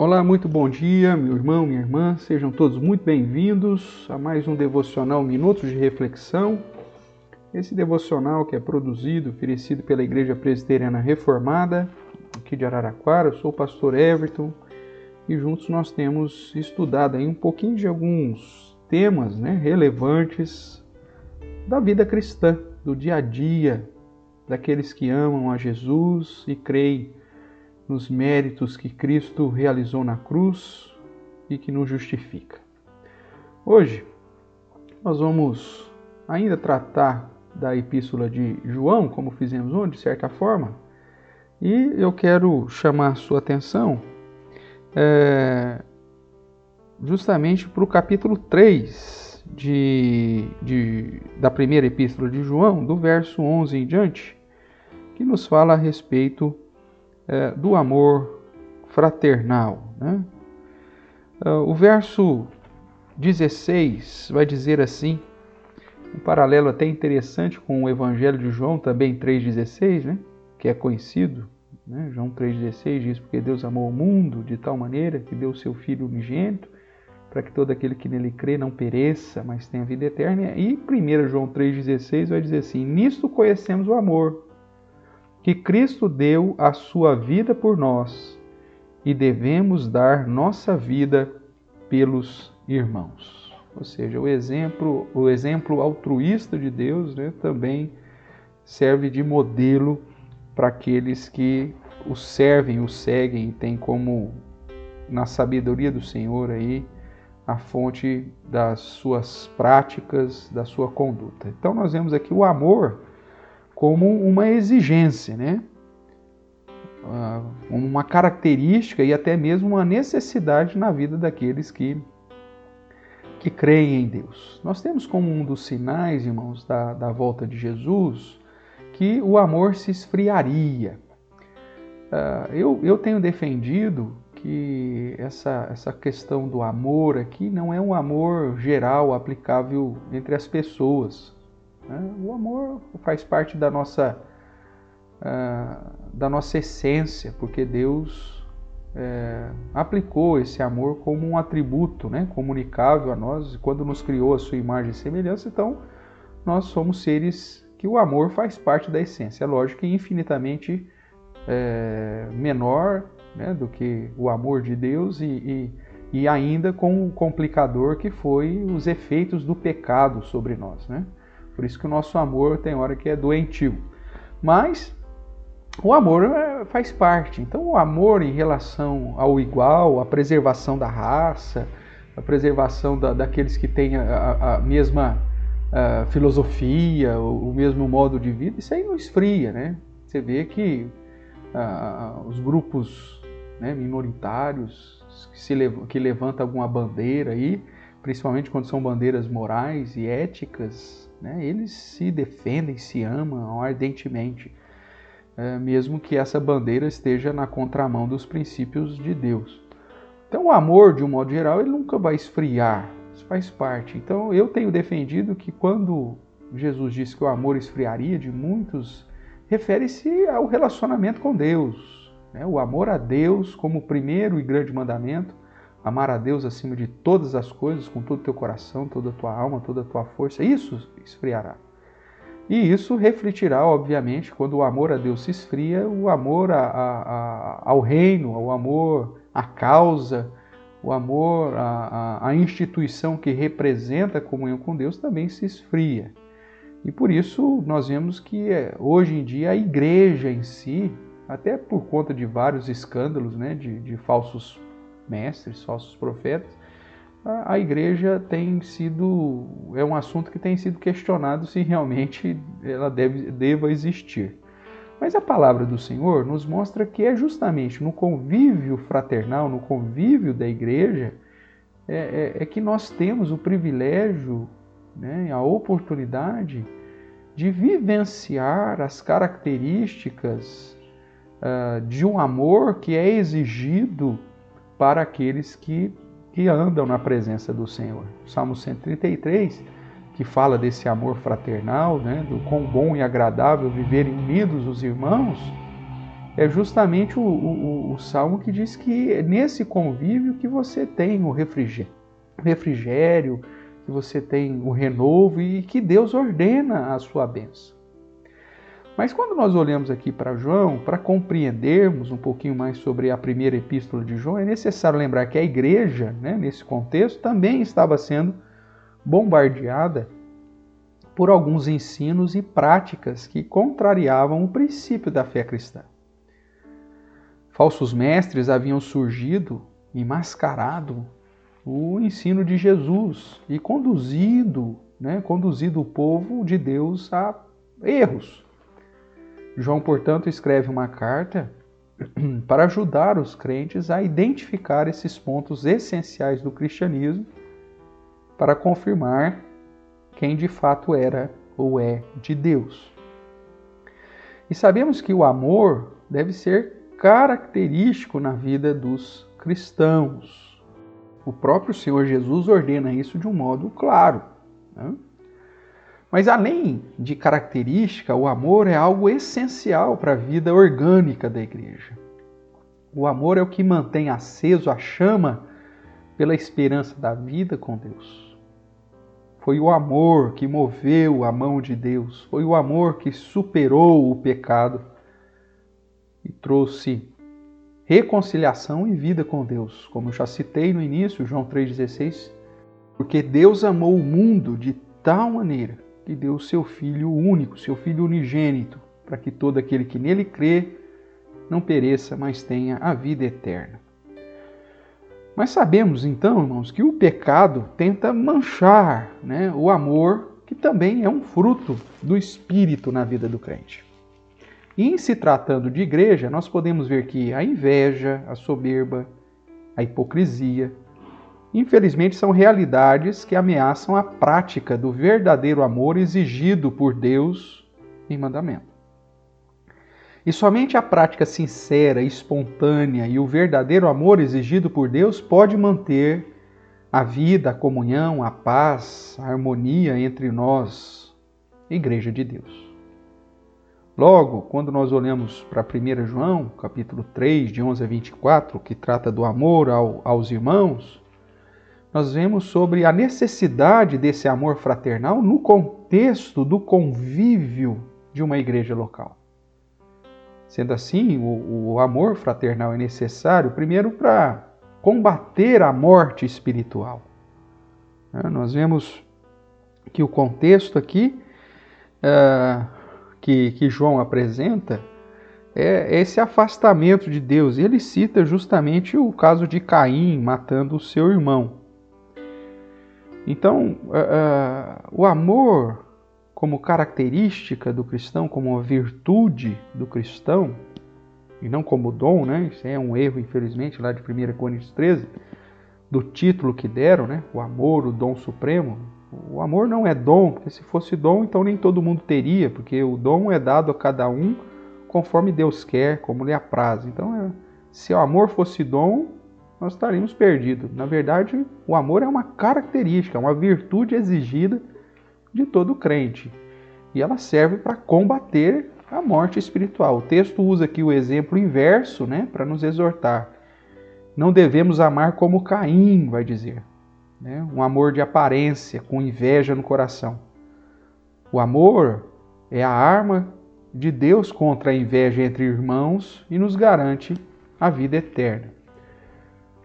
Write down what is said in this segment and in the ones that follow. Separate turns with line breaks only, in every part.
Olá, muito bom dia, meu irmão, minha irmã, sejam todos muito bem-vindos a mais um devocional Minutos de Reflexão. Esse devocional que é produzido, oferecido pela Igreja Presbiteriana Reformada, aqui de Araraquara, eu sou o pastor Everton e juntos nós temos estudado aí um pouquinho de alguns temas né, relevantes da vida cristã, do dia a dia, daqueles que amam a Jesus e creem nos méritos que Cristo realizou na cruz e que nos justifica. Hoje nós vamos ainda tratar da epístola de João, como fizemos ontem, de certa forma, e eu quero chamar sua atenção é, justamente para o capítulo 3 de, de, da primeira epístola de João, do verso 11 em diante, que nos fala a respeito é, do amor fraternal. Né? É, o verso 16 vai dizer assim, um paralelo até interessante com o Evangelho de João, também 3,16, né? que é conhecido. Né? João 3,16 diz: Porque Deus amou o mundo de tal maneira que deu o seu Filho unigênito, para que todo aquele que nele crê não pereça, mas tenha vida eterna. E 1 João 3,16 vai dizer assim: Nisto conhecemos o amor, que Cristo deu a sua vida por nós e devemos dar nossa vida pelos irmãos. Ou seja, o exemplo, o exemplo altruísta de Deus né, também serve de modelo para aqueles que o servem, o seguem e têm como na sabedoria do Senhor aí a fonte das suas práticas, da sua conduta. Então nós vemos aqui o amor como uma exigência, né? Ah, uma característica e até mesmo uma necessidade na vida daqueles que, que creem em Deus. Nós temos como um dos sinais, irmãos, da, da volta de Jesus, que o amor se esfriaria. Ah, eu, eu tenho defendido que essa, essa questão do amor aqui não é um amor geral aplicável entre as pessoas. Né? O amor faz parte da nossa, uh, da nossa essência, porque Deus é, aplicou esse amor como um atributo né, comunicável a nós, quando nos criou a sua imagem e semelhança, então nós somos seres que o amor faz parte da essência. É lógico que infinitamente é, menor né, do que o amor de Deus e, e, e ainda com o complicador que foi os efeitos do pecado sobre nós. Né? Por isso que o nosso amor tem hora que é doentio. Mas o amor é, faz parte. Então, o amor em relação ao igual, a preservação da raça, a preservação da, daqueles que têm a, a mesma a filosofia, o, o, mesmo modo de vida, isso aí não esfria, né? Você vê que os grupos né, minoritários que, se, que levantam alguma bandeira aí, principalmente quando são bandeiras morais e éticas, né? Eles se defendem, se amam ardentemente, é, mesmo que essa bandeira esteja na contramão dos princípios de Deus. Então, o amor, de um modo geral, ele nunca vai esfriar, isso faz parte. Então, eu tenho defendido que quando Jesus disse que o amor esfriaria de muitos, refere-se ao relacionamento com Deus. Né? O amor a Deus como primeiro e grande mandamento amar a Deus acima de todas as coisas, com todo o teu coração, toda a tua alma, toda a tua força, isso esfriará. E isso refletirá, obviamente, quando o amor a Deus se esfria, o amor a, a, a, ao reino, o amor à causa, o amor à, instituição que representa a comunhão com Deus também se esfria. E por isso nós vemos que é, hoje em dia a igreja em si, até por conta de vários escândalos né, de, de falsos mestres, falsos profetas, a, igreja tem sido, é um assunto que tem sido questionado se realmente ela deve, deva existir. Mas a palavra do Senhor nos mostra que é justamente no convívio fraternal, no convívio da igreja, é, é, é que nós temos o privilégio, né, a oportunidade de vivenciar as características uh, de um amor que é exigido para aqueles que, que andam na presença do Senhor. O Salmo 133, que fala desse amor fraternal, né, do quão bom e agradável viverem unidos os irmãos, é justamente o, o, o, salmo que diz que é nesse convívio que você tem o refrigério, refrigério, que você tem o renovo e que Deus ordena a sua bênção. Mas quando nós olhamos aqui para João, para compreendermos um pouquinho mais sobre a primeira epístola de João, é necessário lembrar que a igreja, né, nesse contexto, também estava sendo bombardeada por alguns ensinos e práticas que contrariavam o princípio da fé cristã. Falsos mestres haviam surgido e mascarado o ensino de Jesus e conduzido, né, conduzido o povo de Deus a erros. João, portanto, escreve uma carta para ajudar os crentes a identificar esses pontos essenciais do cristianismo para confirmar quem de fato era ou é de Deus. E sabemos que o amor deve ser característico na vida dos cristãos. O próprio Senhor Jesus ordena isso de um modo claro. Né? Mas além de característica, o amor é algo essencial para a vida orgânica da igreja. O amor é o que mantém aceso a chama pela esperança da vida com Deus. Foi o amor que moveu a mão de Deus, foi o amor que superou o pecado e trouxe reconciliação e vida com Deus. Como eu já citei no início, João 3,16, porque Deus amou o mundo de tal maneira que deu o seu Filho único, seu Filho unigênito, para que todo aquele que nele crê não pereça, mas tenha a vida eterna. Mas sabemos então, irmãos, que o pecado tenta manchar né, o amor, que também é um fruto do Espírito na vida do crente. E em se tratando de igreja, nós podemos ver que a inveja, a soberba, a hipocrisia, infelizmente são realidades que ameaçam a prática do verdadeiro amor exigido por Deus em mandamento. E somente a prática sincera, espontânea e o verdadeiro amor exigido por Deus pode manter a vida, a comunhão, a paz, a harmonia entre nós, Igreja de Deus. Logo, quando nós olhamos para 1 João, capítulo 3, de 11 a 24, que trata do amor ao, aos irmãos, nós vemos sobre a necessidade desse amor fraternal no contexto do convívio de uma igreja local. Sendo assim, o, o amor fraternal é necessário, primeiro, para combater a morte espiritual. Né, nós vemos que o contexto aqui. Uh, que, que João apresenta é esse afastamento de Deus. Ele cita justamente o caso de Caim matando o seu irmão. Então, uh, uh, o amor, como característica do cristão, como uma virtude do cristão, e não como dom, né? Isso é um erro, infelizmente, lá de 1 Coríntios 13, do título que deram, né? O amor, o dom supremo. O amor não é dom, porque se fosse dom, então nem todo mundo teria, porque o dom é dado a cada um conforme Deus quer, como lhe apraz. Então, é, se o amor fosse dom, nós estaríamos perdidos. Na verdade, o amor é uma característica, uma virtude exigida de todo crente. E ela serve para combater a morte espiritual. O texto usa aqui o exemplo inverso, né, para nos exortar. Não devemos amar como Caim, vai dizer né? um amor de aparência, com inveja no coração. O amor é a arma de Deus contra a inveja entre irmãos e nos garante a vida eterna.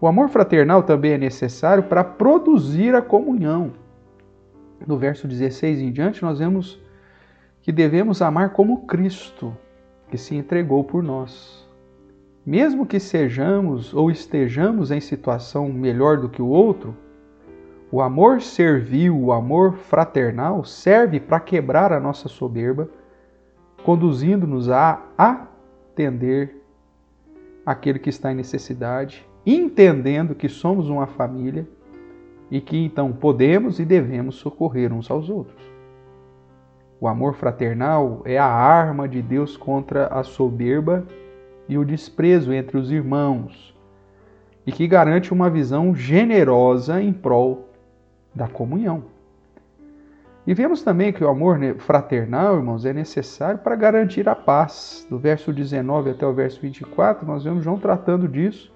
O amor fraternal também é necessário para produzir a comunhão. No verso 16 em diante, nós vemos que devemos amar como Cristo, que se entregou por nós. Mesmo que sejamos ou estejamos em situação melhor do que o outro, o amor servil, o amor fraternal serve para quebrar a nossa soberba, conduzindo-nos a atender aquele que está em necessidade, entendendo que somos uma família e que então podemos e devemos socorrer uns aos outros. O amor fraternal é a arma de Deus contra a soberba e o desprezo entre os irmãos, e que garante uma visão generosa em prol da comunhão. E vemos também que o amor fraternal, irmãos, é necessário para garantir a paz. Do verso 19 até o verso 24, nós vemos João tratando disso,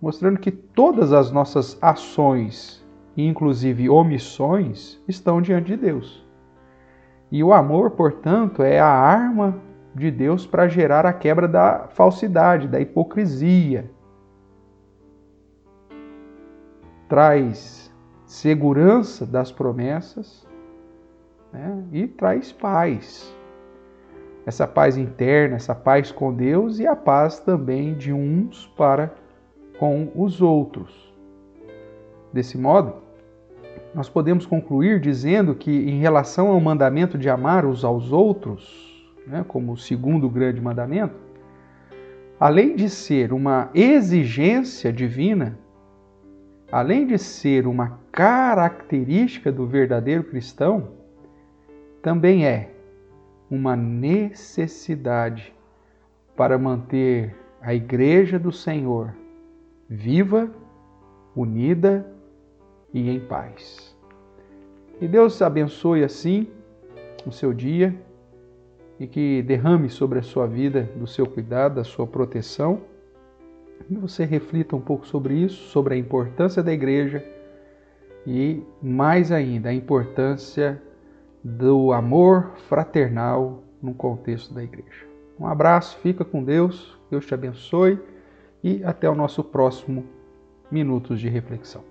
mostrando que todas as nossas ações, inclusive omissões, estão diante de Deus. E o amor, portanto, é a arma de Deus para gerar a quebra da falsidade, da hipocrisia. Traz segurança das promessas né? e traz paz. Essa paz interna, essa paz com Deus e a paz também de uns para com os outros. Desse modo, nós podemos concluir dizendo que, em relação ao mandamento de amar uns aos outros, né, como o segundo grande mandamento, além de ser uma exigência divina, além de ser uma característica do verdadeiro cristão, também é uma necessidade para manter a Igreja do Senhor viva, unida e em paz. Que Deus abençoe assim o seu dia e que derrame sobre a sua vida do seu cuidado, da sua proteção. E você reflita um pouco sobre isso, sobre a importância da igreja e, mais ainda, a importância do amor fraternal no contexto da igreja. Um abraço, fica com Deus, Deus te abençoe e até o nosso próximo Minutos de Reflexão.